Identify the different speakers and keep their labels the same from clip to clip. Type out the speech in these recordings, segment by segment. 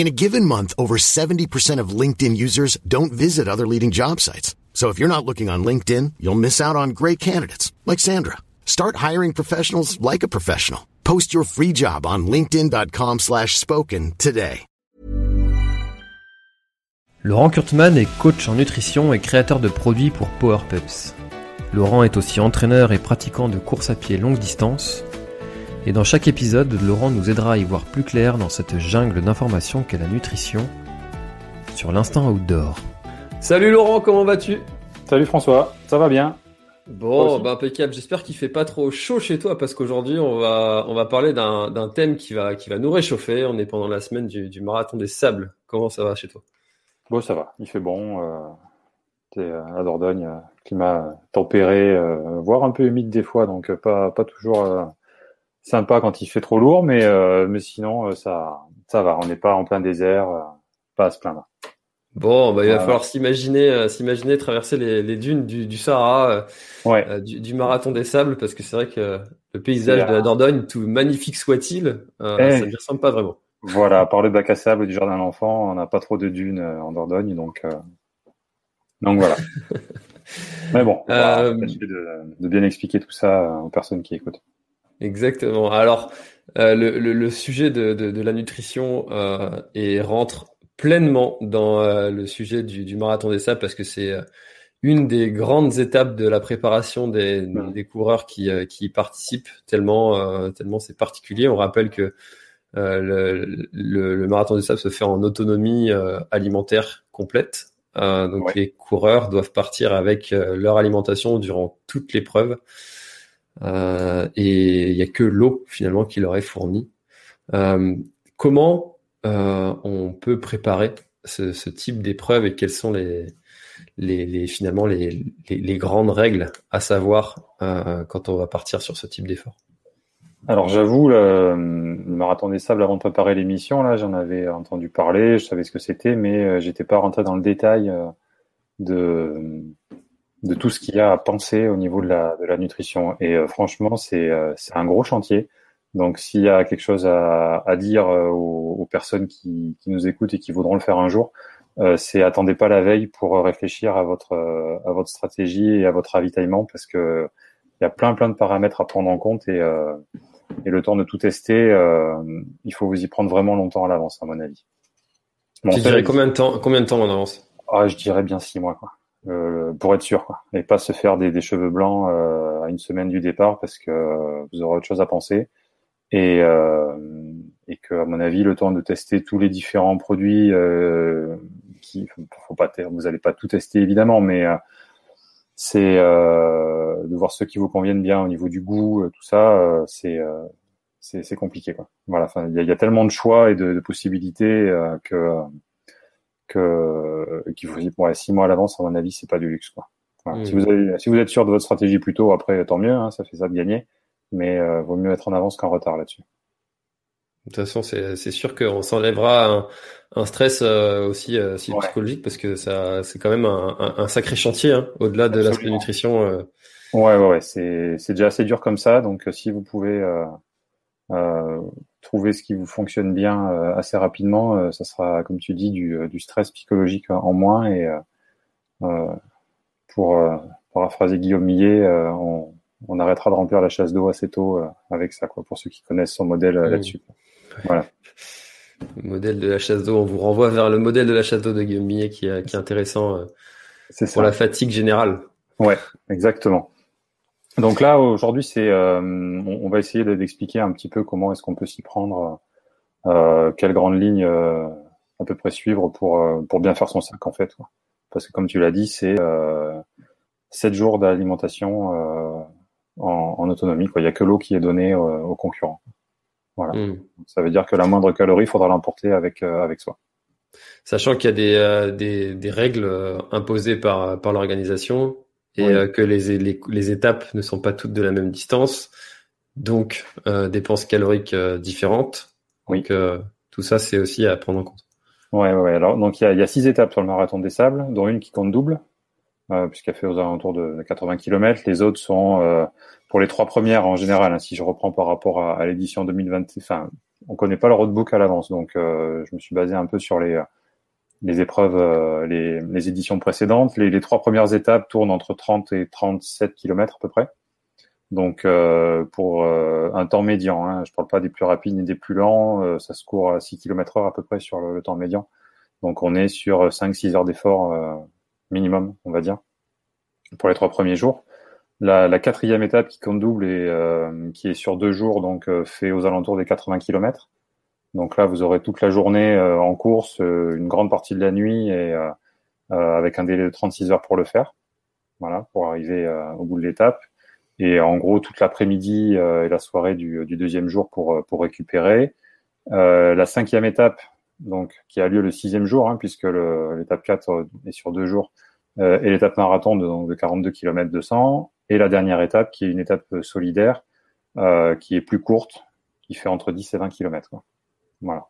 Speaker 1: In a given month, over 70% of LinkedIn users don't visit other leading job sites. So if you're not looking on LinkedIn, you'll miss out on great candidates like Sandra. Start hiring professionals like a professional. Post your free job on linkedin.com/spoken today.
Speaker 2: Laurent Kurtman est coach en nutrition et créateur de produits pour Power Peps. Laurent est aussi entraîneur et pratiquant de course à pied longue distance. Et dans chaque épisode, Laurent nous aidera à y voir plus clair dans cette jungle d'informations qu'est la nutrition sur l'instant outdoor. Salut Laurent, comment vas-tu?
Speaker 3: Salut François, ça va bien?
Speaker 2: Bon, bah impeccable. J'espère qu'il fait pas trop chaud chez toi parce qu'aujourd'hui on va on va parler d'un d'un thème qui va qui va nous réchauffer. On est pendant la semaine du, du marathon des sables. Comment ça va chez toi?
Speaker 3: Bon, ça va, il fait bon. Euh, t'es euh, à Dordogne, euh, climat tempéré, euh, voire un peu humide des fois, donc pas pas toujours euh, sympa quand il fait trop lourd, mais euh, mais sinon euh, ça ça va. On n'est pas en plein désert, euh, pas à se plaindre.
Speaker 2: Bon, bah il va falloir s'imaginer euh, s'imaginer traverser les, les dunes du, du Sahara, euh,
Speaker 3: Ouais,
Speaker 2: du, du marathon des sables parce que c'est vrai que le paysage de la Dordogne, tout magnifique soit-il, euh,
Speaker 3: Eh.
Speaker 2: ça ne ressemble pas vraiment.
Speaker 3: voilà. À part le bac à sable du jardin d'enfants, on n'a pas trop de dunes euh, en Dordogne, donc euh, donc voilà. mais bon, on va
Speaker 2: Euh,
Speaker 3: de, de bien expliquer tout ça aux personnes qui écoutent.
Speaker 2: Exactement. Alors, euh, le, le, le sujet de, de, de la nutrition euh, et rentre pleinement dans euh, le sujet du, du marathon des sables parce que c'est euh, une des grandes étapes de la préparation des, des coureurs qui, euh, qui y participent tellement euh, tellement c'est particulier. On rappelle que euh, le, le, le marathon des sables se fait en autonomie euh, alimentaire complète. Euh, donc
Speaker 3: Ouais.
Speaker 2: les coureurs doivent partir avec euh, leur alimentation durant toute l'épreuve. Euh, et il y a que l'eau finalement qui leur est fournie. Euh, comment euh, on peut préparer ce, ce type d'épreuve et quelles sont les, les, les finalement les, les, grandes règles à savoir euh, quand on va partir sur ce type d'effort?
Speaker 3: Alors j'avoue, le, marathon des sables, avant de préparer l'émission, là, j'en avais entendu parler, je savais ce que c'était, mais j'étais pas rentré dans le détail de de tout ce qu'il y a à penser au niveau de la de la nutrition. Et euh, franchement, c'est euh, c'est un gros chantier. Donc s'il y a quelque chose à, à dire euh, aux, aux personnes qui, qui nous écoutent et qui voudront le faire un jour, euh, c'est attendez pas la veille pour réfléchir à votre euh, à votre stratégie et à votre ravitaillement parce que il y a plein plein de paramètres à prendre en compte et euh, et le temps de tout tester, euh, il faut vous y prendre vraiment longtemps à l'avance, à mon avis. Bon,
Speaker 2: Tu dirais combien de temps combien de temps en avance?
Speaker 3: Ah, Je dirais bien six mois, quoi. Euh, pour être sûr, quoi. Et pas se faire des, des cheveux blancs euh, à une semaine du départ parce que vous aurez autre chose à penser. Et, euh, et que, à mon avis, le temps de tester tous les différents produits, euh, qui, faut pas, vous allez pas tout tester évidemment, mais euh, c'est de voir ceux qui vous conviennent bien au niveau du goût, tout ça, c'est c'est compliqué quoi. Voilà, il y y a tellement de choix et de, de possibilités que que qu'il ouais, six mois à l'avance à mon avis c'est pas du luxe quoi. Voilà.
Speaker 2: Mm.
Speaker 3: Si vous avez, si vous êtes sûr de votre stratégie plus tôt, après tant mieux, hein, ça fait ça de gagner, mais euh, vaut mieux être en avance qu'en retard là-dessus.
Speaker 2: De toute façon, c'est sûr qu'on s'enlèvera un, un stress euh, aussi, euh, aussi
Speaker 3: Ouais.
Speaker 2: psychologique parce que ça c'est quand même un, un, un sacré chantier hein, au-delà de l'aspect nutrition. euh,
Speaker 3: Ouais, ouais, ouais, c'est déjà assez dur comme ça, donc si vous pouvez trouver ce qui vous fonctionne bien euh, assez rapidement, euh, ça sera, comme tu dis, du, euh, du stress psychologique en moins. Et euh, euh, pour euh, paraphraser Guillaume Millet, euh, on, on arrêtera de remplir la chasse d'eau assez tôt euh, avec ça, quoi, pour ceux qui connaissent son modèle euh,
Speaker 2: Mm.
Speaker 3: là-dessus. Voilà.
Speaker 2: Le modèle de la chasse d'eau, on vous renvoie vers le modèle de la chasse d'eau de Guillaume Millet qui est, qui est intéressant euh, pour
Speaker 3: ça.
Speaker 2: la fatigue générale.
Speaker 3: Exactement. Donc là, aujourd'hui, c'est, euh, on, on va essayer de- d'expliquer un petit peu comment est-ce qu'on peut s'y prendre, euh, quelles grandes lignes euh, à peu près suivre pour euh, pour bien faire son sac en fait. quoi. Parce que comme tu l'as dit, c'est euh, sept jours d'alimentation euh, en, en autonomie. Quoi. Il y a que l'eau qui est donnée euh, aux concurrents. Voilà. Hmm. Ça veut dire que la moindre calorie, il faudra l'emporter avec, avec soi.
Speaker 2: Sachant qu'il y a des, des, des, règles imposées par, par l'organisation et que les, les, les, étapes ne sont pas toutes de la même distance, donc dépenses caloriques différentes.
Speaker 3: Oui.
Speaker 2: Donc tout ça, c'est aussi à prendre en compte.
Speaker 3: Ouais, ouais. Alors, donc il y a, y a, six étapes sur le marathon des sables, dont une qui compte double, euh, puisqu'elle fait aux alentours de 80 km. Les autres sont euh, pour les trois premières en général. Hein, si je reprends par rapport à, à l'édition 2020, enfin, on connaît pas le roadbook à l'avance, donc euh, je me suis basé un peu sur les les épreuves, euh, les, éditions précédentes. Les, trois premières étapes tournent entre 30 et 37 km à peu près. Donc euh, pour euh, un temps médian, hein, je parle pas des plus rapides ni des plus lents, ça se court à 6 km heure à peu près sur le, temps médian. Donc on est sur 5-6 heures d'effort minimum, on va dire, pour les trois premiers jours. La, la quatrième étape qui compte double et qui est sur deux jours, donc fait aux alentours des 80 km. Donc là, vous aurez toute la journée en course, une grande partie de la nuit et avec un délai de 36 heures pour le faire. Voilà, pour arriver au bout de l'étape et en gros toute l'après-midi euh, et la soirée du, du, deuxième jour pour, euh, pour récupérer. Euh, la cinquième étape, donc qui a lieu le sixième jour, hein, puisque l'étape 4 est sur deux jours, euh, et l'étape marathon de, donc, de 42 km 200, et la dernière étape qui est une étape solidaire, euh, qui est plus courte, qui fait entre 10 et 20 km. Quoi. Voilà.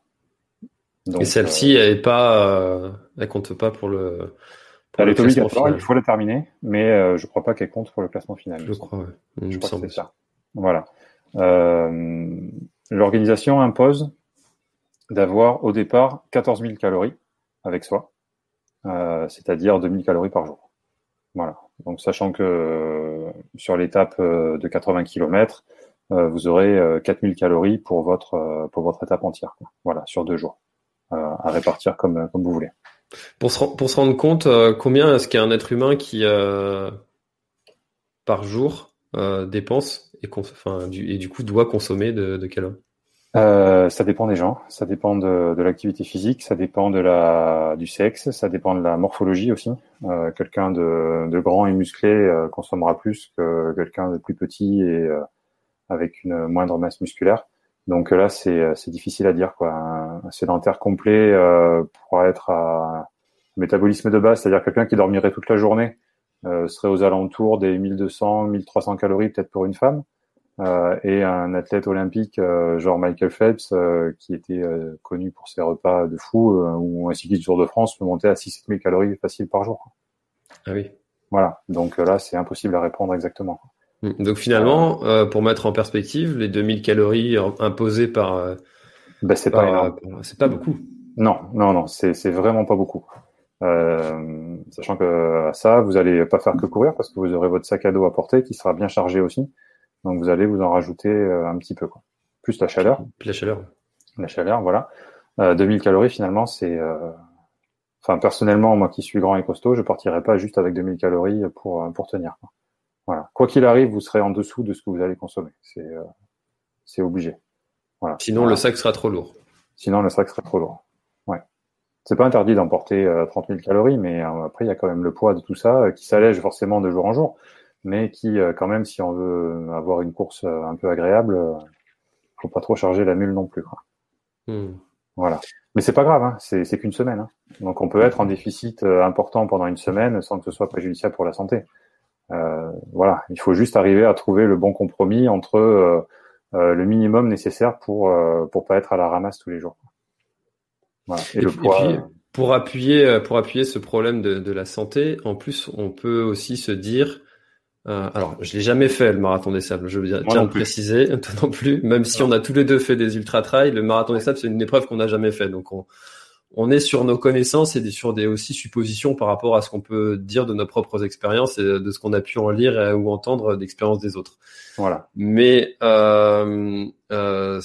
Speaker 2: Donc, et celle-ci, elle est pas, elle compte pas pour le
Speaker 3: elle est obligatoire, il faut la terminer, mais euh, je ne crois pas qu'elle compte pour le classement final.
Speaker 2: Je crois,
Speaker 3: Je crois que c'est ça. Voilà. Euh, L'organisation impose d'avoir au départ 14 000 calories avec soi, euh, c'est-à-dire 2000 calories par jour. Voilà. Donc sachant que euh, sur l'étape euh, de 80 km, vous aurez 4000 calories pour votre pour votre étape entière. Voilà, sur deux jours, à répartir comme comme vous voulez.
Speaker 2: Pour se, pour se rendre compte, euh, combien est-ce qu'il y a un être humain qui, euh, par jour, euh, dépense et, enfin, du, et du coup doit consommer de, homme
Speaker 3: Ça dépend des gens, ça dépend de, de l'activité physique, ça dépend de la, du sexe, ça dépend de la morphologie aussi. quelqu'un de, de, grand et musclé consommera plus que quelqu'un de plus petit et avec une moindre masse musculaire. Donc là, c'est difficile à dire. Quoi. Un sédentaire complet euh, pourra être à métabolisme de base, c'est-à-dire quelqu'un qui dormirait toute la journée euh, serait aux alentours des 1200, 1300 calories peut-être pour une femme. Euh, et un athlète olympique euh, genre Michael Phelps, euh, qui était euh, connu pour ses repas de fou, ou un cycliste du Tour de France peut monter à 6 000 calories facile par jour.
Speaker 2: Ah oui.
Speaker 3: Voilà, donc là, c'est impossible à répondre exactement.
Speaker 2: Mm. Donc finalement, euh, pour mettre en perspective, les 2000 calories imposées par, euh,
Speaker 3: ben, c'est pas,
Speaker 2: c'est pas beaucoup.
Speaker 3: Non, non, non, c'est c'est vraiment pas beaucoup. Euh, sachant que à ça, vous allez pas faire que courir parce que vous aurez votre sac à dos à porter qui sera bien chargé aussi. Donc vous allez vous en rajouter euh, un petit peu, quoi. Plus la chaleur.
Speaker 2: Plus la chaleur.
Speaker 3: La chaleur, voilà. 2000 calories finalement, c'est Enfin, personnellement, moi qui suis grand et costaud, je partirai pas juste avec 2000 calories pour, pour tenir. Quoi. Voilà. Quoi qu'il arrive, vous serez en dessous de ce que vous allez consommer. C'est euh, obligé. Voilà.
Speaker 2: Sinon, le sac sera trop lourd.
Speaker 3: Sinon, le sac sera trop lourd. Ouais. C'est pas interdit d'emporter 30 000 calories, mais euh, après, il y a quand même le poids de tout ça euh, qui s'allège forcément de jour en jour, mais qui, quand même, si on veut avoir une course un peu agréable, faut pas trop charger la mule non plus. Quoi. Hmm. Voilà. Mais c'est pas grave, hein. c'est qu'une semaine. Hein. Donc on peut être en déficit important pendant une semaine sans que ce soit préjudiciable pour la santé. Euh, voilà, il faut juste arriver à trouver le bon compromis entre euh, euh, le minimum nécessaire pour pour pas être à la ramasse tous les jours.
Speaker 2: Voilà. Et, le poids. puis, pour appuyer pour appuyer ce problème de, de, la santé, en plus, on peut aussi se dire. Euh, alors, je l'ai jamais fait le marathon des sables. Je veux bien tiens préciser, toi non plus. Même si on a tous les deux fait des ultra trails, le marathon des sables c'est une épreuve qu'on n'a jamais fait. Donc, on, on est sur nos connaissances et sur des aussi suppositions par rapport à ce qu'on peut dire de nos propres expériences et de ce qu'on a pu en lire ou entendre d'expériences des autres.
Speaker 3: Voilà.
Speaker 2: Mais euh, euh,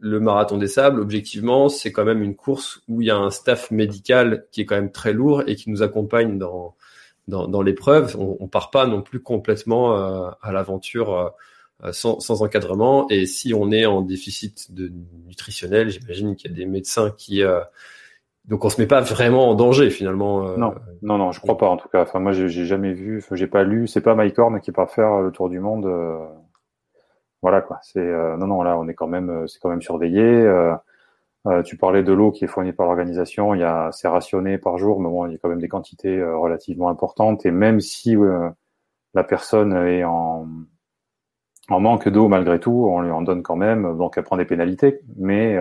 Speaker 2: le marathon des sables, objectivement, c'est quand même une course où il y a un staff médical qui est quand même très lourd et qui nous accompagne dans dans, dans l'épreuve. On, on part pas non plus complètement euh, à l'aventure. Euh, sans, sans, encadrement et si on est en déficit de nutritionnel, j'imagine qu'il y a des médecins qui euh, donc on se met pas vraiment en danger finalement.
Speaker 3: Euh, non, non, non, je crois pas en tout cas. Enfin moi j'ai jamais vu, j'ai pas lu. C'est pas Mike qui part faire le tour du monde euh, voilà quoi. C'est non non là on est quand même c'est quand même surveillé. tu parlais de l'eau qui est fournie par l'organisation, il y a c'est rationné par jour, mais bon il y a quand même des quantités relativement importantes et même si la personne est en en manque d'eau malgré tout, on lui en donne quand même, donc elle prend des pénalités, mais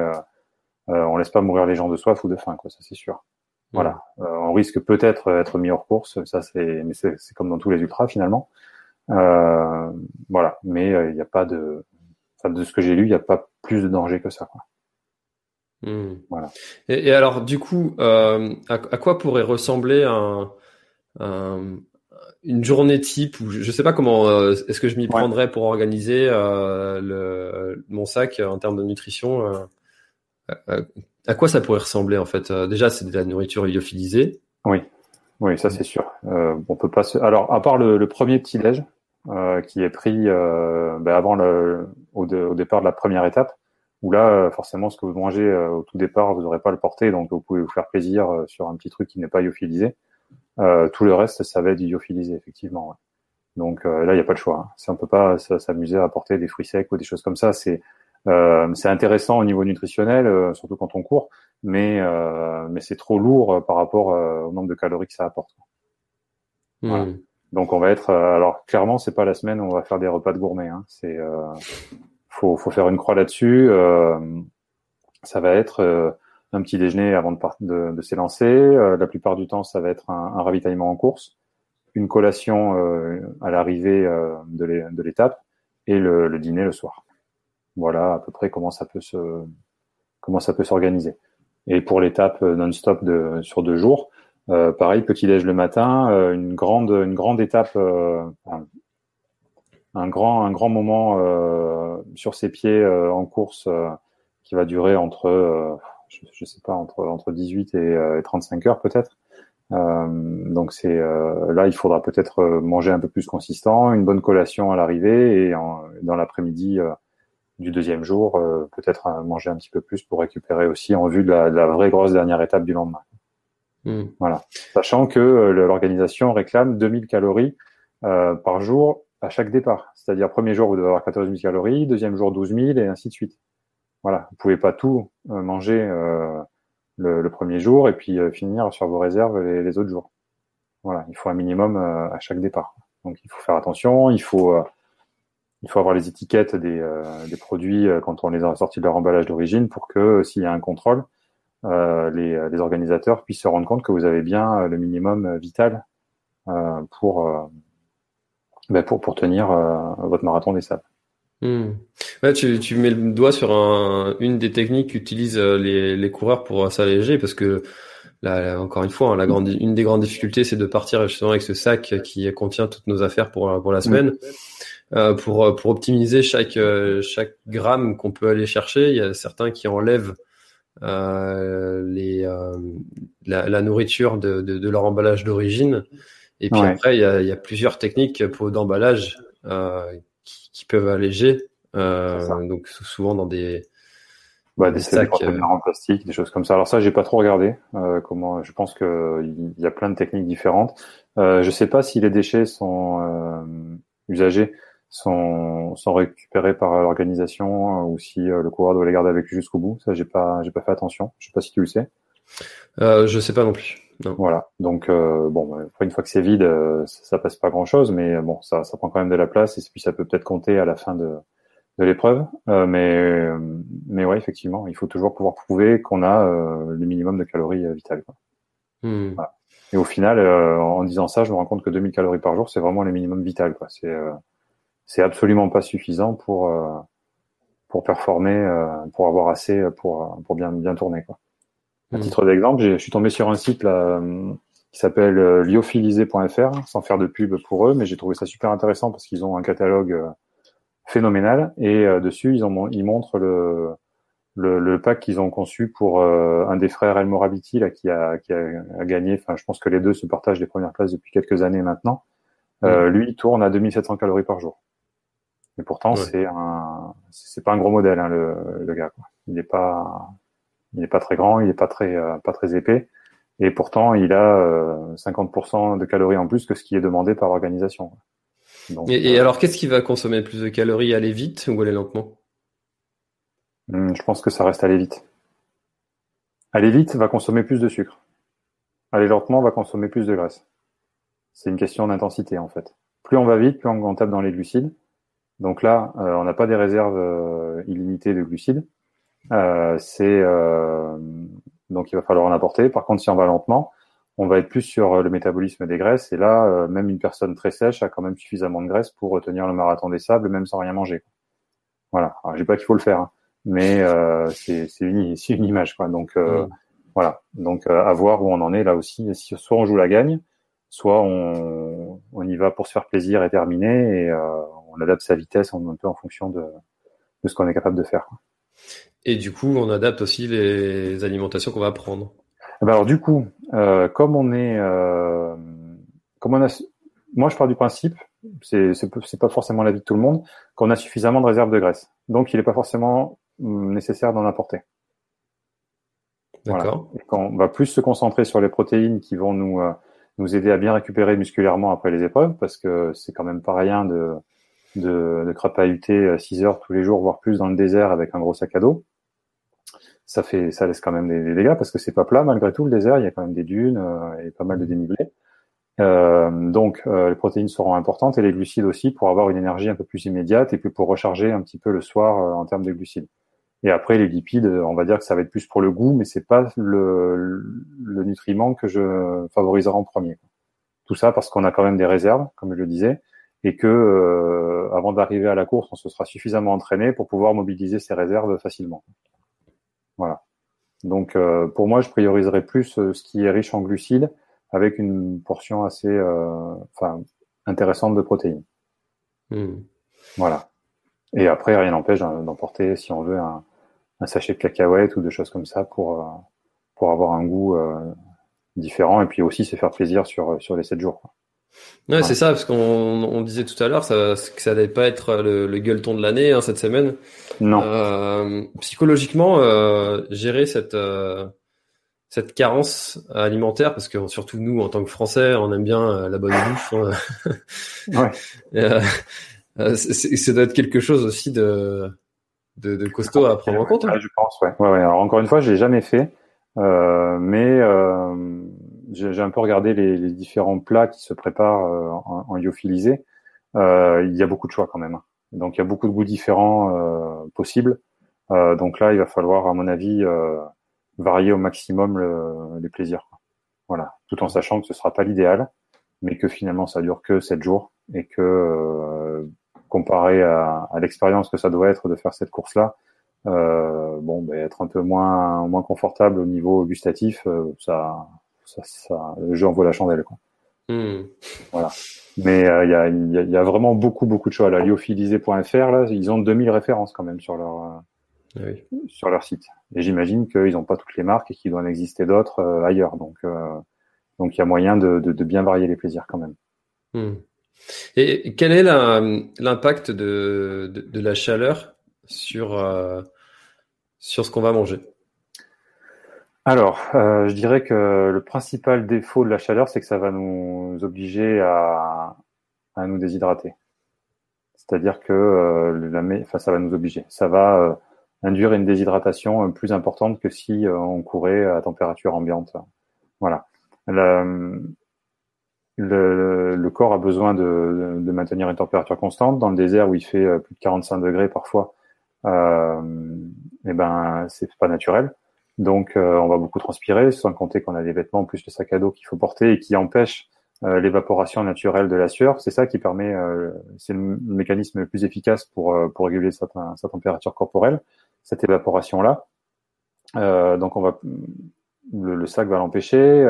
Speaker 3: euh, euh, on laisse pas mourir les gens de soif ou de faim, quoi, ça c'est sûr. Voilà, euh, on risque peut-être d'être mis hors course, ça c'est, mais c'est, comme dans tous les ultras finalement. Euh, voilà, mais il n'y a pas de, enfin, de ce que j'ai lu, il n'y a pas plus de danger que ça. Quoi.
Speaker 2: Hmm. Voilà. Et, alors, du coup, à, à, quoi pourrait ressembler un, un, une journée type ou je, ne sais pas comment euh, est-ce que je m'y prendrais pour organiser euh, le, mon sac en termes de nutrition. Euh, à quoi ça pourrait ressembler en fait? Déjà, c'est de la nourriture lyophilisée.
Speaker 3: Oui, oui, ça c'est sûr. on peut pas. Alors, à part le, premier petit déj qui est pris ben, avant le au, départ de la première étape, où là, forcément, ce que vous mangez au tout départ, vous n'aurez pas le porter, donc vous pouvez vous faire plaisir sur un petit truc qui n'est pas lyophilisé. Euh, tout le reste, ça va être lyophilisé, effectivement. Donc euh, là, il n'y a pas de choix. Hein. Si on peut pas s'amuser à apporter des fruits secs ou des choses comme ça, c'est euh, c'est intéressant au niveau nutritionnel, euh, surtout quand on court, mais euh, mais c'est trop lourd par rapport au nombre de calories que ça apporte. Voilà. Hmm. Donc on va être alors clairement c'est pas la semaine où on va faire des repas de gourmet. Hein. C'est faut faut faire une croix là-dessus. ça va être un petit déjeuner avant de, de, de s'élancer. Euh, la plupart du temps, ça va être un, un ravitaillement en course, une collation euh, à l'arrivée euh, de l'étape et le, le, dîner le soir. Voilà à peu près comment ça peut se comment ça peut s'organiser. Et pour l'étape non-stop de sur deux jours, euh, pareil petit déj le matin, une grande une grande étape, un grand un grand moment sur ses pieds en course qui va durer entre je, je sais pas, entre, entre 18 et, 35 euh, heures peut-être. Euh, donc c'est euh, là, il faudra peut-être manger un peu plus consistant, une bonne collation à l'arrivée et dans l'après-midi du deuxième jour, peut-être manger un petit peu plus pour récupérer aussi en vue de la, de la vraie grosse dernière étape du lendemain. Hmm. Voilà, sachant que l'organisation réclame 2000 calories par jour à chaque départ. C'est-à-dire premier jour vous devez avoir 14 000 calories, deuxième jour 12 000 et ainsi de suite. Voilà, vous pouvez pas tout euh, manger euh, le, le, premier jour et puis euh, finir sur vos réserves les, les, autres jours. Voilà, il faut un minimum à chaque départ. Donc il faut faire attention, il faut il faut avoir les étiquettes des, des produits quand on les a sortis de leur emballage d'origine pour que s'il y a un contrôle, les, les, organisateurs puissent se rendre compte que vous avez bien le minimum vital pour, ben pour, pour tenir votre marathon des sables.
Speaker 2: Hmm. Ouais, tu, tu mets le doigt sur un, une des techniques qu'utilisent euh, les, les coureurs pour s'alléger parce que là, encore une fois, hein, la grande, une des grandes difficultés, c'est de partir justement avec ce sac qui contient toutes nos affaires pour, pour la semaine. Euh, pour, pour optimiser chaque, euh, chaque gramme qu'on peut aller chercher, il y a certains qui enlèvent euh, les, euh, la, la, nourriture de, de, de leur emballage d'origine. Et puis après, il y a, il y a plusieurs techniques pour d'emballage qui, peuvent alléger. Euh, donc souvent dans des,
Speaker 3: bah, des, sacs euh, en plastique, des choses comme ça. Alors ça, j'ai pas trop regardé. Euh, comment Je pense que il y a plein de techniques différentes. Euh, je sais pas si les déchets sont euh, usagés, sont, sont récupérés par l'organisation ou si le coureur doit les garder avec lui jusqu'au bout. Ça, j'ai pas, j'ai pas fait attention. Je sais pas si tu le sais.
Speaker 2: Euh, je sais pas non plus.
Speaker 3: Voilà. Donc euh, bon, bah, une fois que c'est vide, euh, ça, passe pas grand chose, mais bon, ça, ça prend quand même de la place et puis ça peut peut-être compter à la fin de, de l'épreuve. Euh, mais mais ouais, effectivement, il faut toujours pouvoir prouver qu'on a le minimum de calories vitales. Quoi. Hmm. Voilà. Et au final, en disant ça, je me rends compte que 2000 calories par jour, c'est vraiment le minimum vital. Quoi. C'est c'est absolument pas suffisant pour pour performer, pour avoir assez pour pour bien bien tourner. Quoi. À hmm. titre d'exemple, je suis tombé sur un site là, qui s'appelle euh, lyophilisé.fr, sans faire de pub pour eux, mais j'ai trouvé ça super intéressant parce qu'ils ont un catalogue euh, phénoménal et euh, dessus ils, ont, ils montrent le, le, le pack qu'ils ont conçu pour un des frères El Morabiti là qui a, qui a, gagné. Enfin, je pense que les deux se partagent les premières places depuis quelques années maintenant. Hmm. lui, il tourne à 2700 calories par jour. Et pourtant, c'est un, c'est pas un gros modèle, hein, le, le gars. Quoi. Il n'est pas, il n'est pas très grand, il n'est pas très euh, pas très épais, et pourtant il a 50% euh, de calories en plus que ce qui est demandé par l'organisation.
Speaker 2: et, alors, qu'est-ce qui va consommer plus de calories? Aller vite ou aller lentement?
Speaker 3: Hmm, Je pense que ça reste aller vite. Aller vite va consommer plus de sucre. Aller lentement va consommer plus de graisse. C'est une question d'intensité en fait. Plus on va vite, plus on tape dans les glucides. Donc là, euh, on n'a pas des réserves euh, illimitées de glucides. Euh, c'est donc il va falloir en apporter. Par contre, si on va lentement, on va être plus sur le métabolisme des graisses. Et là, même une personne très sèche a quand même suffisamment de graisse pour retenir le marathon des sables, même sans rien manger. Voilà. Alors, je dis pas qu'il faut le faire, hein, mais c'est une, une image, quoi. Donc mmh. voilà. Donc à voir où on en est là aussi. Si soit on joue la gagne, soit on, on y va pour se faire plaisir et terminer, et euh, on adapte sa vitesse un peu en fonction de, de ce qu'on est capable de faire.
Speaker 2: Et du coup, on adapte aussi les alimentations qu'on va prendre.
Speaker 3: Eh ben alors du coup, euh, comme on est, euh, comme on a, moi je pars du principe, c'est c'est pas forcément l'avis de tout le monde, qu'on a suffisamment de réserves de graisse. Donc il n'est pas forcément hum, nécessaire d'en apporter. D'accord. Voilà. on va plus se concentrer sur les protéines qui vont nous euh, nous aider à bien récupérer musculairement après les épreuves, parce que c'est quand même pas rien de, de, de crapahuter 6 heures tous les jours, voire plus dans le désert avec un gros sac à dos. Ça fait, ça laisse quand même des, dégâts parce que c'est pas plat malgré tout le désert. Il y a quand même des dunes euh, et pas mal de dénivelés. Euh, donc euh, les protéines seront importantes et les glucides aussi pour avoir une énergie un peu plus immédiate et puis pour recharger un petit peu le soir en termes de glucides. Et après, les lipides, on va dire que ça va être plus pour le goût, mais c'est pas le, le, nutriment que je favoriserai en premier. Tout ça parce qu'on a quand même des réserves, comme je le disais, et que euh, avant d'arriver à la course, on se sera suffisamment entraîné pour pouvoir mobiliser ces réserves facilement. Voilà. Donc, euh, pour moi, je prioriserai plus euh, ce qui est riche en glucides, avec une portion assez, enfin, intéressante de protéines. Hmm. Voilà. Et après, rien n'empêche d'emporter, si on veut, un, un sachet de cacahuètes ou de choses comme ça pour, euh, pour avoir un goût euh, différent et puis aussi se faire plaisir sur, sur les 7 jours.
Speaker 2: Ouais, c'est ça, parce qu'on on disait tout à l'heure ça, que ça n'allait pas être le, le gueuleton de l'année hein, cette semaine.
Speaker 3: Non.
Speaker 2: Euh, psychologiquement, euh, gérer cette euh, cette carence alimentaire, parce que surtout nous, en tant que Français, on aime bien la bonne bouffe. Hein. ouais. ça doit être quelque chose aussi de de, costaud à prendre en compte.
Speaker 3: Hein. je pense, ouais. ouais. Alors encore une fois, je l'ai jamais fait, euh, mais euh, j'ai un peu regardé les, différents plats qui se préparent euh, en, en lyophilisé. il y a beaucoup de choix quand même. Donc il y a beaucoup de goûts différents possibles. donc là, il va falloir, à mon avis, varier au maximum le, les plaisirs. Voilà, tout en sachant que ce sera pas l'idéal, mais que finalement ça dure que 7 jours et que comparé à, à l'expérience que ça doit être de faire cette course-là, euh, bon, ben, être un peu moins moins confortable au niveau gustatif, euh, ça, ça, ça, le jeu envoie la chandelle. Quoi. Hmm. Voilà. Mais euh, il y, a, y, y, a, vraiment beaucoup beaucoup de choix. Là, lyophilisé.fr, là, ils ont 2000 références quand même sur leur euh, ah oui. sur leur site. Et j'imagine qu'ils n'ont pas toutes les marques et qu'il doit en exister d'autres ailleurs. Donc donc il y a moyen de, de, de, bien varier les plaisirs quand même.
Speaker 2: Hmm. Et quel est l'impact de, de, la chaleur sur, euh, sur ce qu'on va manger?
Speaker 3: Alors, euh, je dirais que le principal défaut de la chaleur, c'est que ça va nous obliger à, nous déshydrater. C'est-à-dire que euh, enfin, ça va nous obliger. Ça va induire une déshydratation plus importante que si on courait à température ambiante. Voilà. Le, corps a besoin de, maintenir une température constante. Dans le désert où il fait euh, plus de 45 degrés parfois, euh, eh ben c'est pas naturel. Donc euh, on va beaucoup transpirer, sans compter qu'on a des vêtements plus le sac à dos qu'il faut porter et qui empêche euh, l'évaporation naturelle de la sueur. C'est ça qui permet, c'est le mécanisme le plus efficace pour pour réguler sa, température corporelle, cette évaporation là. donc on va le, sac va l'empêcher,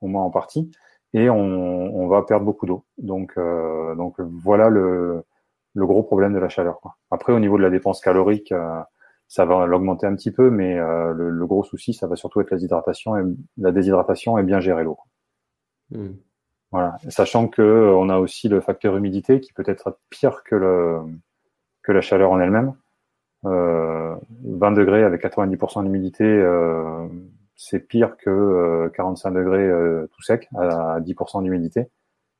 Speaker 3: au moins en partie et on, on va perdre beaucoup d'eau. Donc, euh, donc voilà le, le, gros problème de la chaleur. Après, au niveau de la dépense calorique, euh, ça va l'augmenter un petit peu, mais euh, le, le, gros souci, ça va surtout être la déshydratation et la déshydratation et bien gérer l'eau. Hmm. Voilà, sachant que on a aussi le facteur humidité qui peut être pire que le que la chaleur en elle-même. Euh, 20 degrés avec 90% d'humidité, euh, c'est pire que 45 euh, degrés euh, tout sec à 10% d'humidité.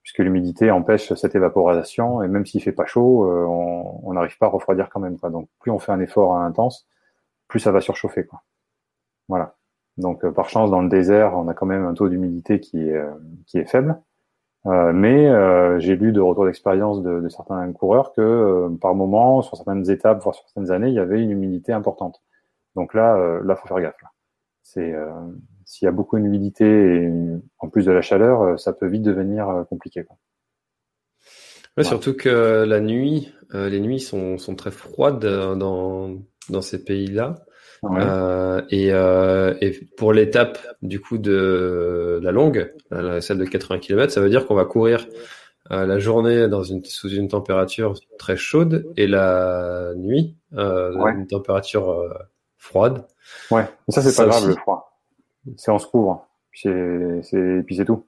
Speaker 3: Puisque l'humidité empêche cette évaporation, et même s'il fait pas chaud, on n'arrive pas à refroidir quand même. Quoi. Donc plus on fait un effort intense, plus ça va surchauffer. Quoi. Voilà. Donc par chance, dans le désert, on a quand même un taux d'humidité qui est, qui est faible. Euh, mais euh, j'ai lu de retours d'expérience de, de, certains coureurs que euh, par moment, sur certaines étapes, voire sur certaines années, il y avait une humidité importante. Donc là, là, faut faire gaffe. C'est s'il y a beaucoup d'humidité et en plus de la chaleur, ça peut vite devenir compliqué. Quoi.
Speaker 2: Ouais, Surtout que la nuit, les nuits sont, sont très froides dans, dans ces pays-là. Euh, et, euh, et, pour l'étape du coup de la longue, celle de 80 km, ça veut dire qu'on va courir euh, la journée dans une, sous une température très chaude et la nuit euh, dans une température euh, froide.
Speaker 3: Ouais, mais ça c'est pas grave le froid. C'est on se couvre. Puis c'est tout.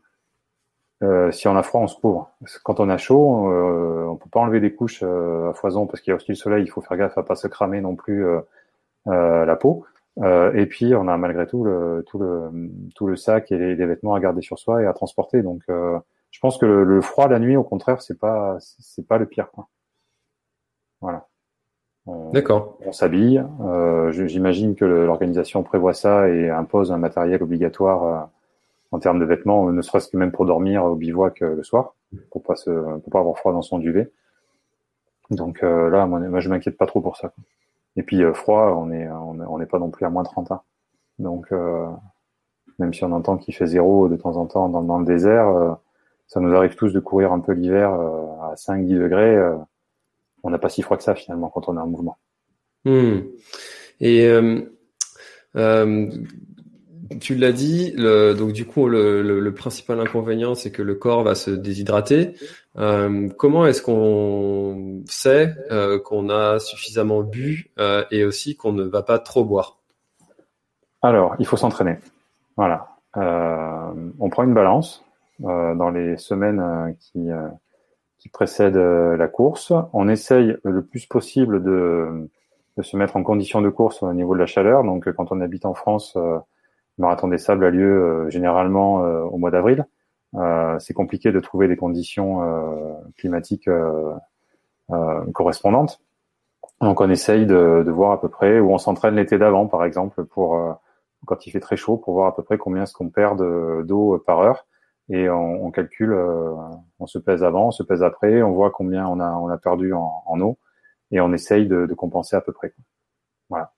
Speaker 3: Euh, si on a froid, on se couvre. Quand on a chaud, euh, on peut pas enlever des couches à foison parce qu'il y a aussi le soleil. Il faut faire gaffe à pas se cramer non plus euh, la peau. Euh, et puis on a malgré tout le tout le tout le sac et les, vêtements à garder sur soi et à transporter. Donc euh, je pense que le, froid la nuit, au contraire, c'est pas c'est pas le pire. Quoi. Voilà.
Speaker 2: D'accord.
Speaker 3: On s'habille. Euh, J'imagine que l'organisation prévoit ça et impose un matériel obligatoire en termes de vêtements, ne serait-ce que même pour dormir au bivouac le soir, pour pas se, pour pas avoir froid dans son duvet. Donc là, moi, moi je m'inquiète pas trop pour ça. Quoi. Et puis euh, froid, on est on n'est pas non plus à moins 30 ans. Donc euh, même si on entend qu'il fait zéro de temps en temps dans, le désert, euh, ça nous arrive tous de courir un peu l'hiver à 5-10 degrés. On n'a pas si froid que ça finalement quand on est en mouvement.
Speaker 2: Hmm. Et tu l'as dit, le, donc du coup, le, le, principal inconvénient, c'est que le corps va se déshydrater. Euh, comment est-ce qu'on sait euh, qu'on a suffisamment bu euh, et aussi qu'on ne va pas trop boire?
Speaker 3: Alors, il faut s'entraîner. Voilà. Euh, on prend une balance euh, dans les semaines qui, qui précèdent la course. On essaye le plus possible de, se mettre en condition de course au niveau de la chaleur. Donc, quand on habite en France, le marathon des sables a lieu euh, généralement euh, au mois d'avril. Euh, c'est compliqué de trouver des conditions climatiques correspondantes. Donc on essaye de, de, voir à peu près où on s'entraîne l'été d'avant, par exemple, pour quand il fait très chaud, pour voir à peu près combien est-ce qu'on perd d'eau par heure. Et on, on calcule, on se pèse avant, on se pèse après, on voit combien on a, on a perdu en, en eau, et on essaye de, de, compenser à peu près. Voilà.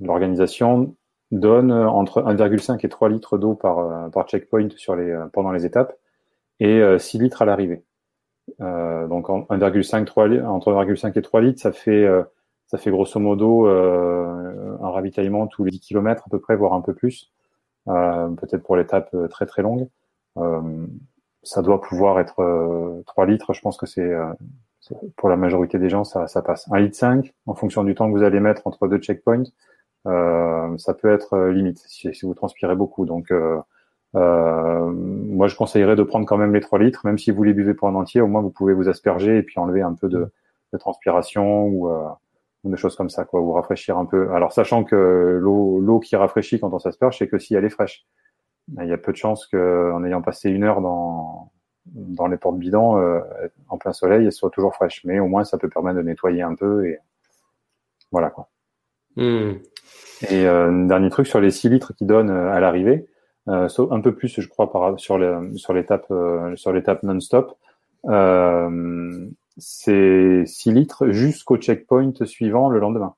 Speaker 3: L'organisation donne euh, entre 1,5 et 3 litres d'eau par, euh, par checkpoint sur les, euh, pendant les étapes et 6 litres à l'arrivée. Euh, donc 1,5 3 entre 1,5 et 3 litres, ça fait ça fait grosso modo euh, un ravitaillement tous les 10 km à peu près, voire un peu plus, euh, peut-être pour l'étape très très longue. Euh, ça doit pouvoir être 3 litres, je pense que c'est pour la majorité des gens ça, ça passe. 1 litre 5 en fonction du temps que vous allez mettre entre deux checkpoints. Euh, ça peut être euh, limite si, si, vous transpirez beaucoup. Donc, euh, moi, je conseillerais de prendre quand même les 3 litres, même si vous les buvez pas en entier, au moins vous pouvez vous asperger et puis enlever un peu de, de transpiration ou, euh, des choses comme ça, quoi, vous rafraîchir un peu. Alors, sachant que l'eau, l'eau qui rafraîchit quand on s'asperge, c'est que si elle est fraîche. Il y a peu de chances qu'en ayant passé une heure dans, dans les portes bidons, euh, en plein soleil, elle soit toujours fraîche. Mais au moins, ça peut permettre de nettoyer un peu et voilà, quoi.
Speaker 2: Hmm.
Speaker 3: Et euh, dernier truc sur les 6 litres qui donnent euh, à l'arrivée, euh, un peu plus, je crois, par, sur sur l'étape euh, sur l'étape non-stop. Euh, c'est 6 litres jusqu'au checkpoint suivant le lendemain.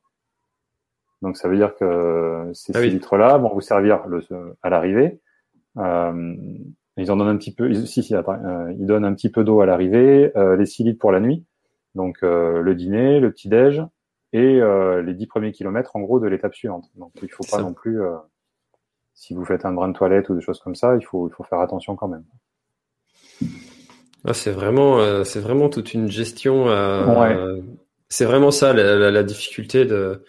Speaker 3: Donc ça veut dire que ces 6 ah litres-là vont vous servir le, à l'arrivée. Euh, ils en donnent un petit peu, ils, si, si, euh, ils donnent un petit peu d'eau à l'arrivée, les 6 litres pour la nuit. Donc le dîner, le petit-déj, et euh, les dix premiers kilomètres en gros de l'étape suivante. Donc il faut pas non plus, euh, si vous faites un brin de toilette ou des choses comme ça, il faut, il faut faire attention quand même.
Speaker 2: Ah, c'est vraiment, euh, c'est vraiment toute une gestion. C'est vraiment ça la, la, difficulté de,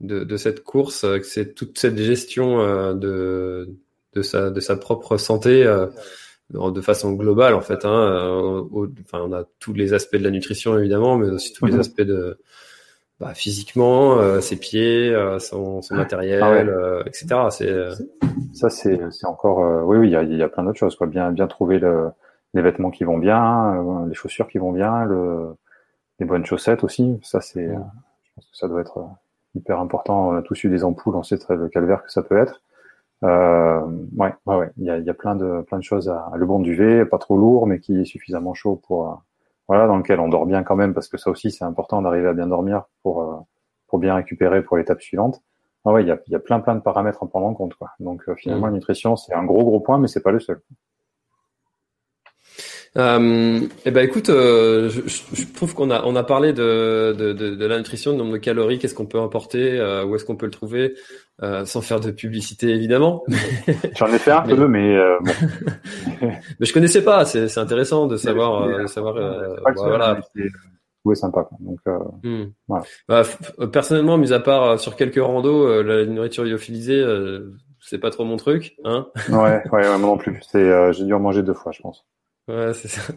Speaker 2: de, de, cette course, c'est toute cette gestion de, de, sa, de sa propre santé de façon globale en fait. Hein, enfin, on a tous les aspects de la nutrition évidemment, mais aussi tous les mhm. aspects de bah, physiquement, euh, ses pieds, euh, son, son, matériel, ah euh, etc. C'est
Speaker 3: ça, c'est encore oui, oui, il y a, y a, plein d'autres choses. Quoi. Bien, bien trouver le les vêtements qui vont bien, les chaussures qui vont bien, le, les bonnes chaussettes aussi. Ça, c'est, je pense que ça doit être hyper important. On a tous eu des ampoules, on sait très le calvaire que ça peut être. Euh, ouais, ouais, ouais. Il y a, il y a plein de plein de choses à le bon duvet, pas trop lourd, mais qui est suffisamment chaud pour euh, voilà, dans lequel on dort bien quand même, parce que ça aussi c'est important d'arriver à bien dormir pour euh, pour bien récupérer pour l'étape suivante. Ah ouais, il y a, il y a plein plein de paramètres à prendre en compte quoi. Donc euh, finalement, mmh. la nutrition c'est un gros gros point, mais c'est pas le seul.
Speaker 2: Euh, eh ben écoute, euh, je, je, trouve qu'on a on a parlé de, de, de, de la nutrition, du nombre de calories, qu'est-ce qu'on peut importer, euh, où est-ce qu'on peut le trouver, euh, sans faire de publicité évidemment.
Speaker 3: J'en ai fait un peu, mais euh, bon.
Speaker 2: mais je connaissais pas. C'est c'est intéressant de savoir euh, de savoir. voilà.
Speaker 3: Ouais, sympa. Quoi. Donc, hmm. voilà.
Speaker 2: bah, personnellement, mis à part sur quelques randos, la nourriture lyophilisée, c'est pas trop mon truc, hein.
Speaker 3: ouais, ouais, ouais, moi non plus. C'est, j'ai dû en manger deux fois, je pense.
Speaker 2: Ouais, c'est ça.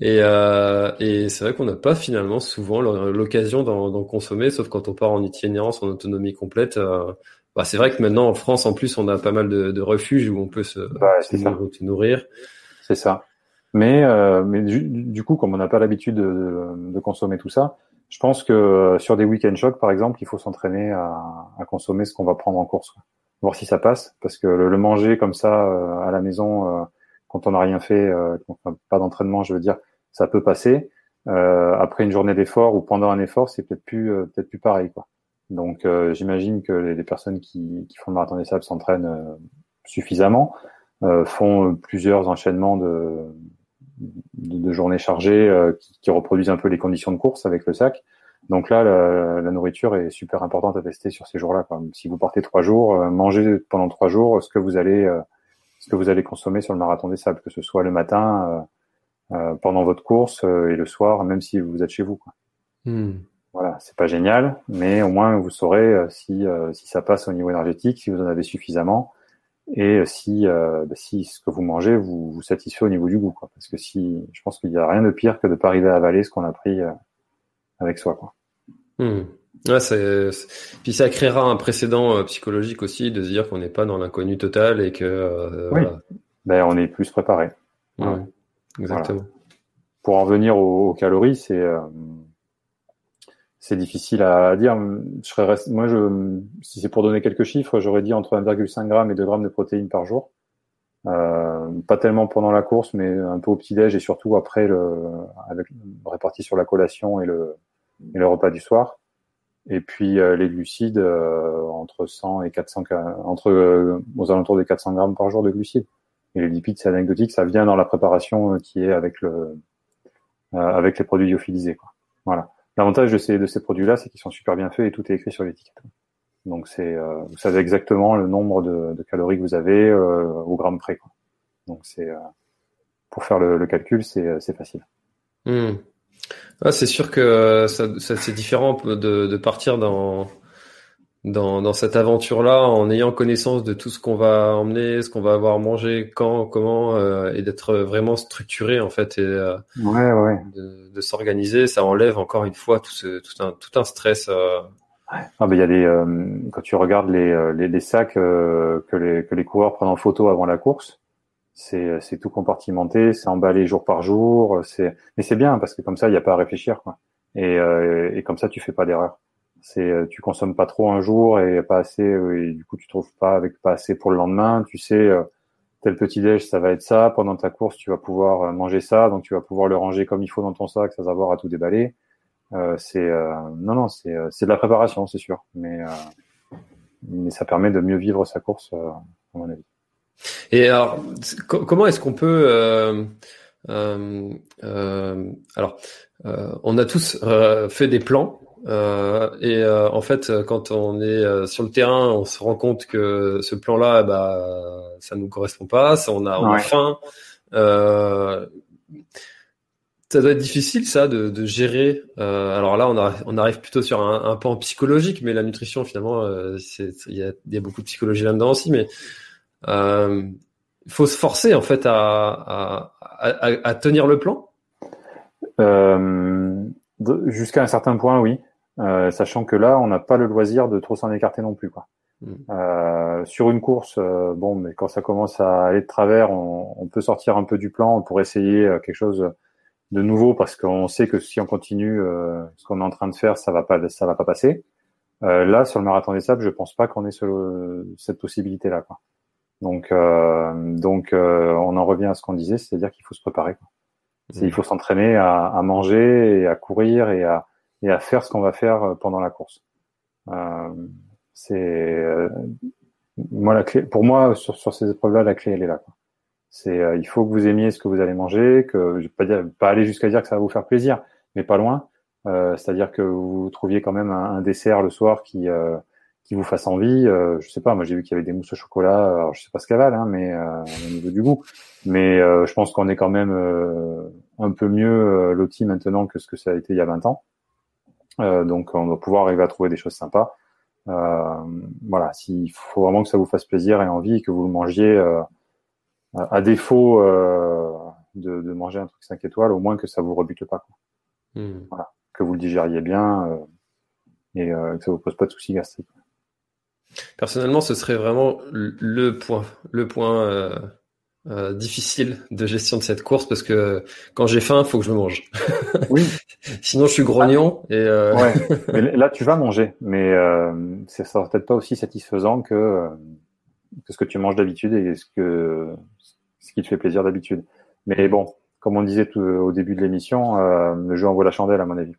Speaker 2: Et, euh, et c'est vrai qu'on n'a pas finalement souvent l'occasion d'en consommer, sauf quand on part en itinérance, en autonomie complète. Euh, bah, c'est vrai que maintenant en France, en plus, on a pas mal de, de refuges où on peut se, se nourrir.
Speaker 3: C'est ça. Mais, euh, mais du, du, coup, comme on n'a pas l'habitude de, de, consommer tout ça, je pense que euh, sur des week-end shocks, par exemple, il faut s'entraîner à, à, consommer ce qu'on va prendre en course, voir si ça passe, parce que le, le manger comme ça euh, à la maison quand on n'a rien fait, euh, pas d'entraînement, je veux dire, ça peut passer. Euh, après une journée d'effort ou pendant un effort, c'est peut-être plus euh, peut-être plus pareil quoi. Donc j'imagine que les, personnes qui, qui font le marathon des sables s'entraînent suffisamment, font plusieurs enchaînements de, de, journées chargées qui, qui, reproduisent un peu les conditions de course avec le sac. Donc là, la, la nourriture est super importante à tester sur ces jours-là. Si vous partez trois jours, mangez pendant trois jours ce que vous allez ce que vous allez consommer sur le marathon des sables, que ce soit le matin, euh, euh, pendant votre course euh, et le soir, même si vous êtes chez vous. Quoi. Hmm. Voilà, c'est pas génial, mais au moins vous saurez si si ça passe au niveau énergétique, si vous en avez suffisamment et si bah, si ce que vous mangez vous vous satisfait au niveau du goût, quoi. Parce que si, je pense qu'il y a rien de pire que de pas arriver à avaler ce qu'on a pris avec soi, quoi.
Speaker 2: Hmm. Ouais, c'est... Puis ça créera un précédent euh, psychologique aussi de se dire qu'on n'est pas dans l'inconnu total et que. Euh,
Speaker 3: oui. Ben, on est plus préparé.
Speaker 2: Ouais, exactement.
Speaker 3: Pour en venir aux, calories, c'est euh, c'est difficile à dire. Je serais Moi, je, si c'est pour donner quelques chiffres, j'aurais dit entre 1,5 g et 2 g de protéines par jour. Euh, pas tellement pendant la course, mais un peu au petit-déj et surtout après, le, avec, réparti sur la collation et le, et le repas du soir. Et puis euh, les glucides euh, entre 100 et 400 entre euh, aux alentours des 400 grammes par jour de glucides. Et les lipides, c'est anecdotique, ça vient dans la préparation qui est avec le avec les produits lyophilisés. Quoi. Voilà. L'avantage de ces de ces produits-là, c'est qu'ils sont super bien faits et tout est écrit sur l'étiquette. Donc c'est vous savez exactement le nombre de, de calories que vous avez au gramme près. Quoi. Donc c'est pour faire le, le calcul, c'est c'est facile.
Speaker 2: Mmh. Ah, c'est sûr que ça, ça c'est différent de, de partir dans, dans, dans cette aventure-là en ayant connaissance de tout ce qu'on va emmener, ce qu'on va avoir mangé, quand, comment, euh, et d'être vraiment structuré en fait et
Speaker 3: euh, ouais, ouais.
Speaker 2: de, de s'organiser. Ça enlève encore une fois tout, ce, tout, un, tout un stress. Euh.
Speaker 3: Ah, ben, il y a des quand tu regardes les, les, les sacs que les que les coureurs prennent en photo avant la course, c'est c'est tout compartimenté, c'est emballé jour par jour, c'est mais c'est bien parce que comme ça il n'y a pas à réfléchir quoi. Et, euh, et comme ça tu fais pas d'erreur. C'est euh, tu consommes pas trop un jour et pas assez et du coup tu trouves pas avec pas assez pour le lendemain, tu sais euh, tel petit déj ça va être ça, pendant ta course tu vas pouvoir manger ça donc tu vas pouvoir le ranger comme il faut dans ton sac sans avoir à tout déballer. Euh, c'est non non c'est c'est de la préparation c'est sûr mais mais ça permet de mieux vivre sa course à mon avis.
Speaker 2: Et alors, comment est-ce qu'on peut euh, euh, euh, alors, euh, on a tous euh, fait des plans euh, et en fait, quand on est sur le terrain, on se rend compte que ce plan-là, bah, ça nous correspond pas, ça, on a, on a faim. ça doit être difficile, ça, de, de gérer. alors là, on, on arrive plutôt sur un, un pan psychologique, mais la nutrition, finalement, il y a, y a, beaucoup de psychologie là-dedans aussi, mais euh, il faut se forcer en fait à, à, à, tenir le plan.
Speaker 3: Euh, Jusqu'à un certain point, oui. Euh, sachant que là, on n'a pas le loisir de trop s'en écarter non plus. Quoi. Mm. sur une course, bon, mais quand ça commence à aller de travers, on, on, peut sortir un peu du plan pour essayer quelque chose de nouveau parce qu'on sait que si on continue ce qu'on est en train de faire, ça va pas, ça va pas passer. là, sur le marathon des sables, je pense pas qu'on ait ce, cette possibilité-là. Quoi. Donc, euh, donc euh, on en revient à ce qu'on disait, c'est-à-dire qu'il faut se préparer. Quoi. Il mmh. faut s'entraîner à, à, manger et à courir et à, et à faire ce qu'on va faire euh, pendant la course. Euh, c'est euh, moi la clé. Pour moi, sur, sur ces épreuves-là, la clé elle est là. C'est il faut que vous aimiez ce que vous allez manger, que je vais pas, dire, pas aller jusqu'à dire que ça va vous faire plaisir, mais pas loin. C'est-à-dire que vous trouviez quand même un, un dessert le soir qui qui vous fasse envie. Euh, je sais pas, moi j'ai vu qu'il y avait des mousses au chocolat. Alors, je sais pas ce qu'elles valent, hein, mais euh, au niveau du goût. Mais euh, je pense qu'on est quand même euh, un peu mieux loti maintenant que ce que ça a été il y a 20 ans. donc on doit pouvoir arriver à trouver des choses sympas. voilà, s'il faut vraiment que ça vous fasse plaisir et envie, que vous le mangiez à défaut de, de, manger un truc 5 étoiles, au moins que ça vous rebute pas. Quoi. Hmm. Voilà, que vous le digériez bien et que ça vous pose pas de soucis gastriques.
Speaker 2: Personnellement, ce serait vraiment le point, le point euh, euh, difficile de gestion de cette course parce que quand j'ai faim, il faut que je mange. Oui. Sinon, je suis grognon. et euh...
Speaker 3: ouais. Mais là, tu vas manger, mais euh, ça sera peut-être pas aussi satisfaisant que, euh, que ce que tu manges d'habitude et ce que ce qui te fait plaisir d'habitude. Mais bon, comme on disait tout, au début de l'émission, euh, le jeu envoie la chandelle à mon avis.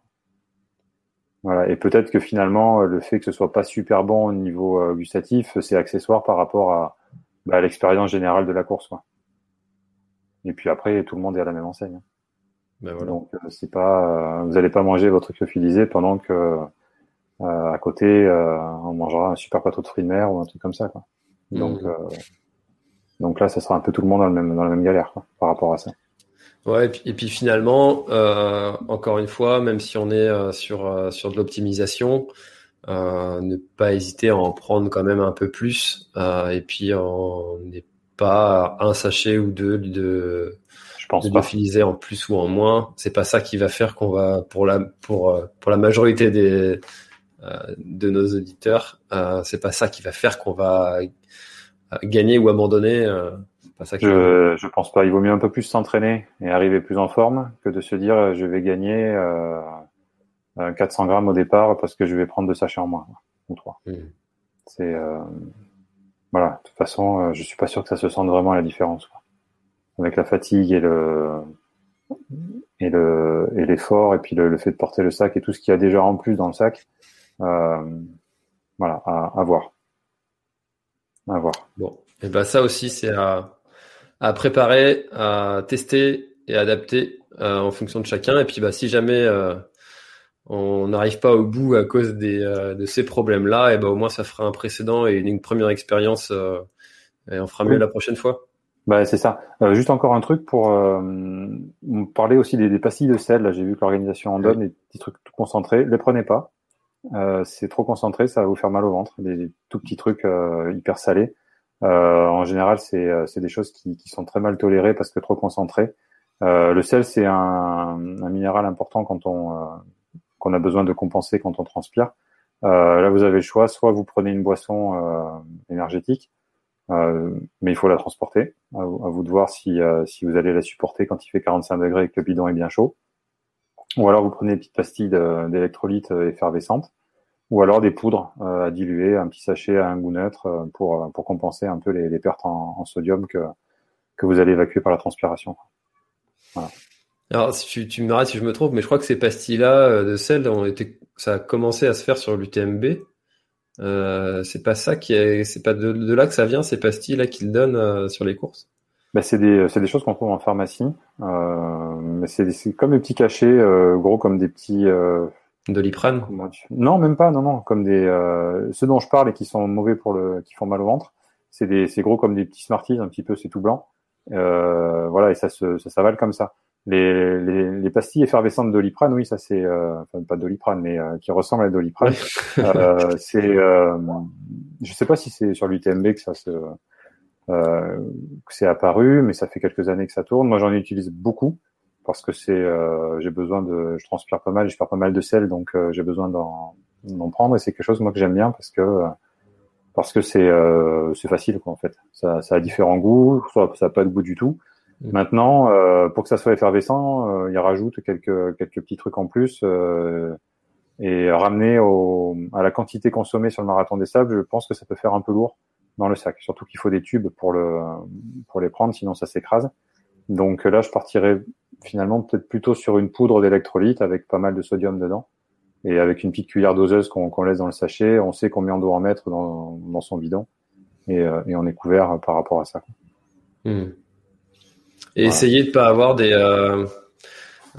Speaker 3: Voilà. Et peut-être que finalement, le fait que ce soit pas super bon au niveau euh, gustatif, c'est accessoire par rapport à, bah, l'expérience générale de la course. Quoi. Et puis après, tout le monde est à la même enseigne. Ben voilà. Donc euh, c'est pas, euh, vous allez pas manger votre lyophilisé pendant que à côté on mangera un super plateau de fruits de mer ou un truc comme ça. Quoi. Donc mmh. donc là, ça sera un peu tout le monde dans, le même, dans la même galère quoi, par rapport à ça.
Speaker 2: Ouais, et puis, et puis finalement, euh, encore une fois, même si on est euh, sur, euh, sur de l'optimisation, euh, ne pas hésiter à en prendre quand même un peu plus. et puis, on n'est pas un sachet ou deux de,
Speaker 3: Je pense
Speaker 2: de en plus ou en moins. C'est pas ça qui va faire qu'on va, pour la, pour, pour la majorité des, de nos auditeurs, c'est pas ça qui va faire qu'on va gagner ou abandonner
Speaker 3: je, je pense pas. Il vaut mieux un peu plus s'entraîner et arriver plus en forme que de se dire euh, je vais gagner euh, 400 euh, grammes au départ parce que je vais prendre deux sachets en moins ou trois. Hmm. C'est euh, voilà. De toute façon, euh, je suis pas sûr que ça se sente vraiment la différence quoi. avec la fatigue et le et le et l'effort et puis le, fait de porter le sac et tout ce qu'il y a déjà en plus dans le sac. voilà, à, à voir. À voir.
Speaker 2: Bon, et ben ça aussi c'est à à préparer, à tester et adapter euh, en fonction de chacun. Et puis, bah, si jamais euh, on n'arrive pas au bout à cause des, euh, de ces problèmes-là, et ben au moins ça fera un précédent et une, première expérience et on fera mieux la prochaine fois.
Speaker 3: Bah, c'est ça. juste encore un truc pour parler aussi des, des, pastilles de sel. Là, j'ai vu que l'organisation en donne des petits trucs tout concentrés. Les prenez pas. c'est trop concentré, ça va vous faire mal au ventre. Des, tout petits trucs hyper salés. Euh, en général, euh, c'est des choses qui, qui, sont très mal tolérées parce que trop concentrées. Euh, le sel, c'est un, un, minéral important quand on euh, qu'on a besoin de compenser quand on transpire. là, vous avez le choix, soit vous prenez une boisson énergétique, mais il faut la transporter. À vous, à vous de voir si, si vous allez la supporter quand il fait 45 degrés et que le bidon est bien chaud. Ou alors vous prenez des petites pastilles d'électrolytes effervescentes ou alors des poudres euh, à diluer, un petit sachet à un goût neutre euh, pour, euh, pour compenser un peu les, les pertes en, en, sodium que, que vous allez évacuer par la transpiration.
Speaker 2: Voilà. Alors, si tu, tu me rates si je me trompe, mais je crois que ces pastilles-là de sel, ont été, ça a commencé à se faire sur l'UTMB. Euh, c'est pas ça qui est, c'est pas de, de, là que ça vient ces pastilles-là qu'ils donnent sur les courses?
Speaker 3: Bah, c'est des, c'est des choses qu'on trouve en pharmacie. Mais c'est, comme des petits cachets, gros comme des petits
Speaker 2: Doliprane
Speaker 3: Non, même pas. Non, non. Comme des euh, ceux dont je parle et qui sont mauvais pour le, qui font mal au ventre. C'est des, c'est gros comme des petits Smarties, un petit peu. C'est tout blanc. Euh, voilà, et ça se, ça s'avale comme ça. Les, les, les, pastilles effervescentes de Doliprane, oui, ça c'est, euh, enfin pas Doliprane, mais euh, qui ressemblent à Doliprane. euh, c'est, euh, je sais pas si c'est sur l'UTMB que ça se, euh, que c'est apparu, mais ça fait quelques années que ça tourne. Moi, j'en utilise beaucoup parce que c'est euh, j'ai besoin de je transpire pas mal, je perds pas mal de sel, donc euh, j'ai besoin d'en prendre et c'est quelque chose moi que j'aime bien parce que parce que c'est euh, c'est facile quoi en fait. Ça, ça a différents goûts, soit ça n'a pas de goût du tout. Mm. Maintenant, euh, pour que ça soit effervescent, euh, il rajoute quelques quelques petits trucs en plus euh, et ramener au, à la quantité consommée sur le marathon des sables, je pense que ça peut faire un peu lourd dans le sac. Surtout qu'il faut des tubes pour le pour les prendre, sinon ça s'écrase. Donc là, je partirais finalement peut-être plutôt sur une poudre d'électrolyte avec pas mal de sodium dedans et avec une petite cuillère doseuse qu'on laisse dans le sachet, on sait combien on doit en mettre dans, dans son bidon et, euh, et, on est couvert par rapport à ça.
Speaker 2: Hmm. Et essayer de pas avoir des euh,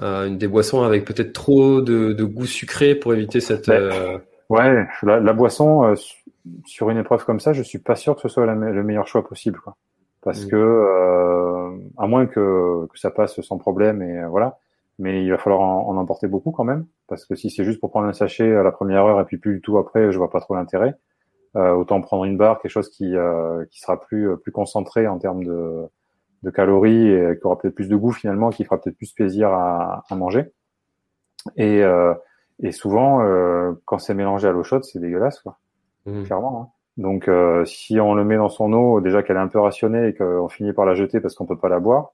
Speaker 2: euh, des boissons avec peut-être trop de, de, goût sucré pour éviter cette. Euh,
Speaker 3: ouais, la, la boisson euh, sur une épreuve comme ça, je suis pas sûr que ce soit le meilleur choix possible, quoi. Parce hmm. que à moins que, que ça passe sans problème et voilà, mais il va falloir en, en, emporter beaucoup quand même, parce que si c'est juste pour prendre un sachet à la première heure et puis plus du tout après, je vois pas trop l'intérêt. Euh, autant prendre une barre, quelque chose qui, euh, qui sera plus, plus concentré en termes de, de calories et qui aura peut-être plus de goût finalement, qui fera peut-être plus plaisir à, à manger. Et, euh, et souvent, euh, quand c'est mélangé à l'eau chaude, c'est dégueulasse, quoi. Mmh. Clairement. Hein. Donc, euh, si on le met dans son eau, déjà qu'elle est un peu rationnée et qu'on finit par la jeter parce qu'on peut pas la boire,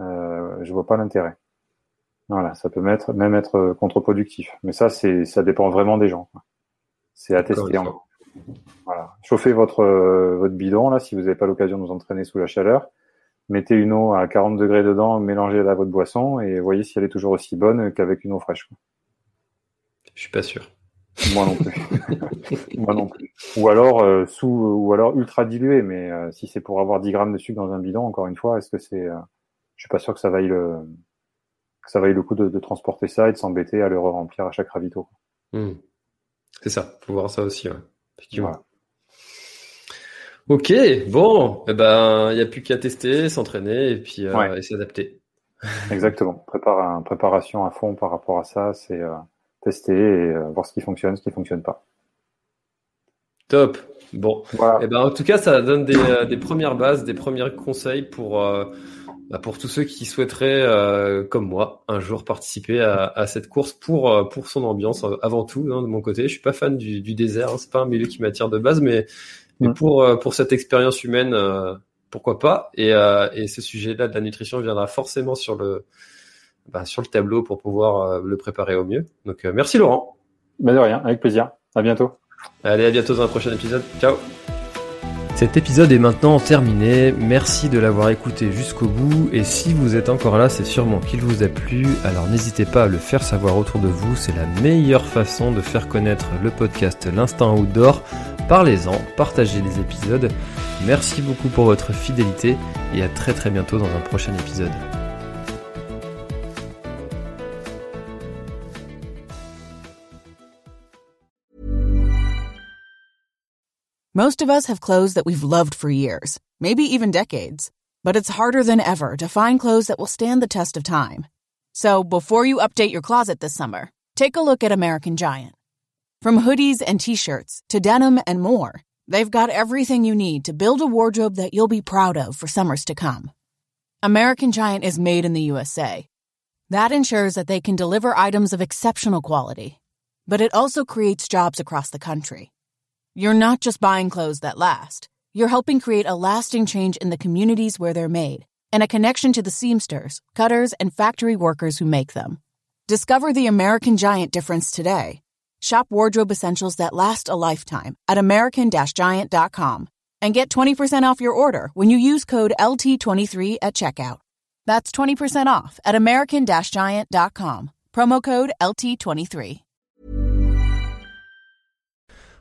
Speaker 3: euh, je vois pas l'intérêt. Voilà, ça peut mettre, même être contre-productif. Mais ça, c'est, ça dépend vraiment des gens. C'est à tester. Voilà. Chauffez votre, euh, votre bidon, là, si vous n'avez pas l'occasion de vous entraîner sous la chaleur. Mettez une eau à 40 degrés dedans, mélangez-la à votre boisson et voyez si elle est toujours aussi bonne qu'avec une eau fraîche.
Speaker 2: Je suis pas sûr.
Speaker 3: Moi non plus. Moi non plus. Ou alors euh, sous, ou alors ultra dilué, mais euh, si c'est pour avoir 10 grammes de sucre dans un bidon, encore une fois, est-ce que c'est, je suis pas sûr que ça vaille le, que ça vaille le coup de, de transporter ça et de s'embêter à le remplir à chaque ravito.
Speaker 2: Hmm. C'est ça, faut voir ça aussi. Ouais. Ok, bon, eh ben, il n'y a plus qu'à tester, s'entraîner et puis euh, s'adapter.
Speaker 3: Exactement. Prépare, préparation à fond par rapport à ça, c'est euh, tester et euh, voir ce qui fonctionne, ce qui fonctionne pas.
Speaker 2: Top. Bon. Voilà. Eh ben, en tout cas, ça donne des, des premières bases, des premiers conseils pour bah, pour tous ceux qui souhaiteraient, euh, comme moi, un jour participer à, à cette course pour euh, pour son ambiance euh, avant tout. Hein, de mon côté, je suis pas fan du, du désert, hein, c'est pas un milieu qui m'attire de base, mais, mais pour pour cette expérience humaine, pourquoi pas Et, et ce sujet-là de la nutrition viendra forcément sur le bah, sur le tableau pour pouvoir le préparer au mieux. Donc merci Laurent.
Speaker 3: Bah de rien, avec plaisir. À bientôt.
Speaker 2: Allez, à bientôt dans un prochain épisode. Ciao. Cet épisode est maintenant terminé, merci de l'avoir écouté jusqu'au bout et si vous êtes encore là c'est sûrement qu'il vous a plu, alors n'hésitez pas à le faire savoir autour de vous, c'est la meilleure façon de faire connaître le podcast L'Instant Outdoor. Parlez-en, partagez les épisodes, merci beaucoup pour votre fidélité et à très très bientôt dans un prochain épisode.
Speaker 4: Most of us have clothes that we've loved for years, maybe even decades. But it's harder than ever to find clothes that will stand the test of time. So before you update your closet this summer, take a look at American Giant. From hoodies and t-shirts to denim and more, they've got everything you need to build a wardrobe that you'll be proud of for summers to come. American Giant is made in the USA. That ensures that they can deliver items of exceptional quality. But it also creates jobs across the country you're not just buying clothes that last. You're helping create a lasting change in the communities where they're made and a connection to the seamsters, cutters, and factory workers who make them. Discover the American Giant difference today. Shop wardrobe essentials that last a lifetime at American-Giant.com and get 20% off your order when you use code LT23 at checkout. That's 20% off at American-Giant.com. Promo code LT23.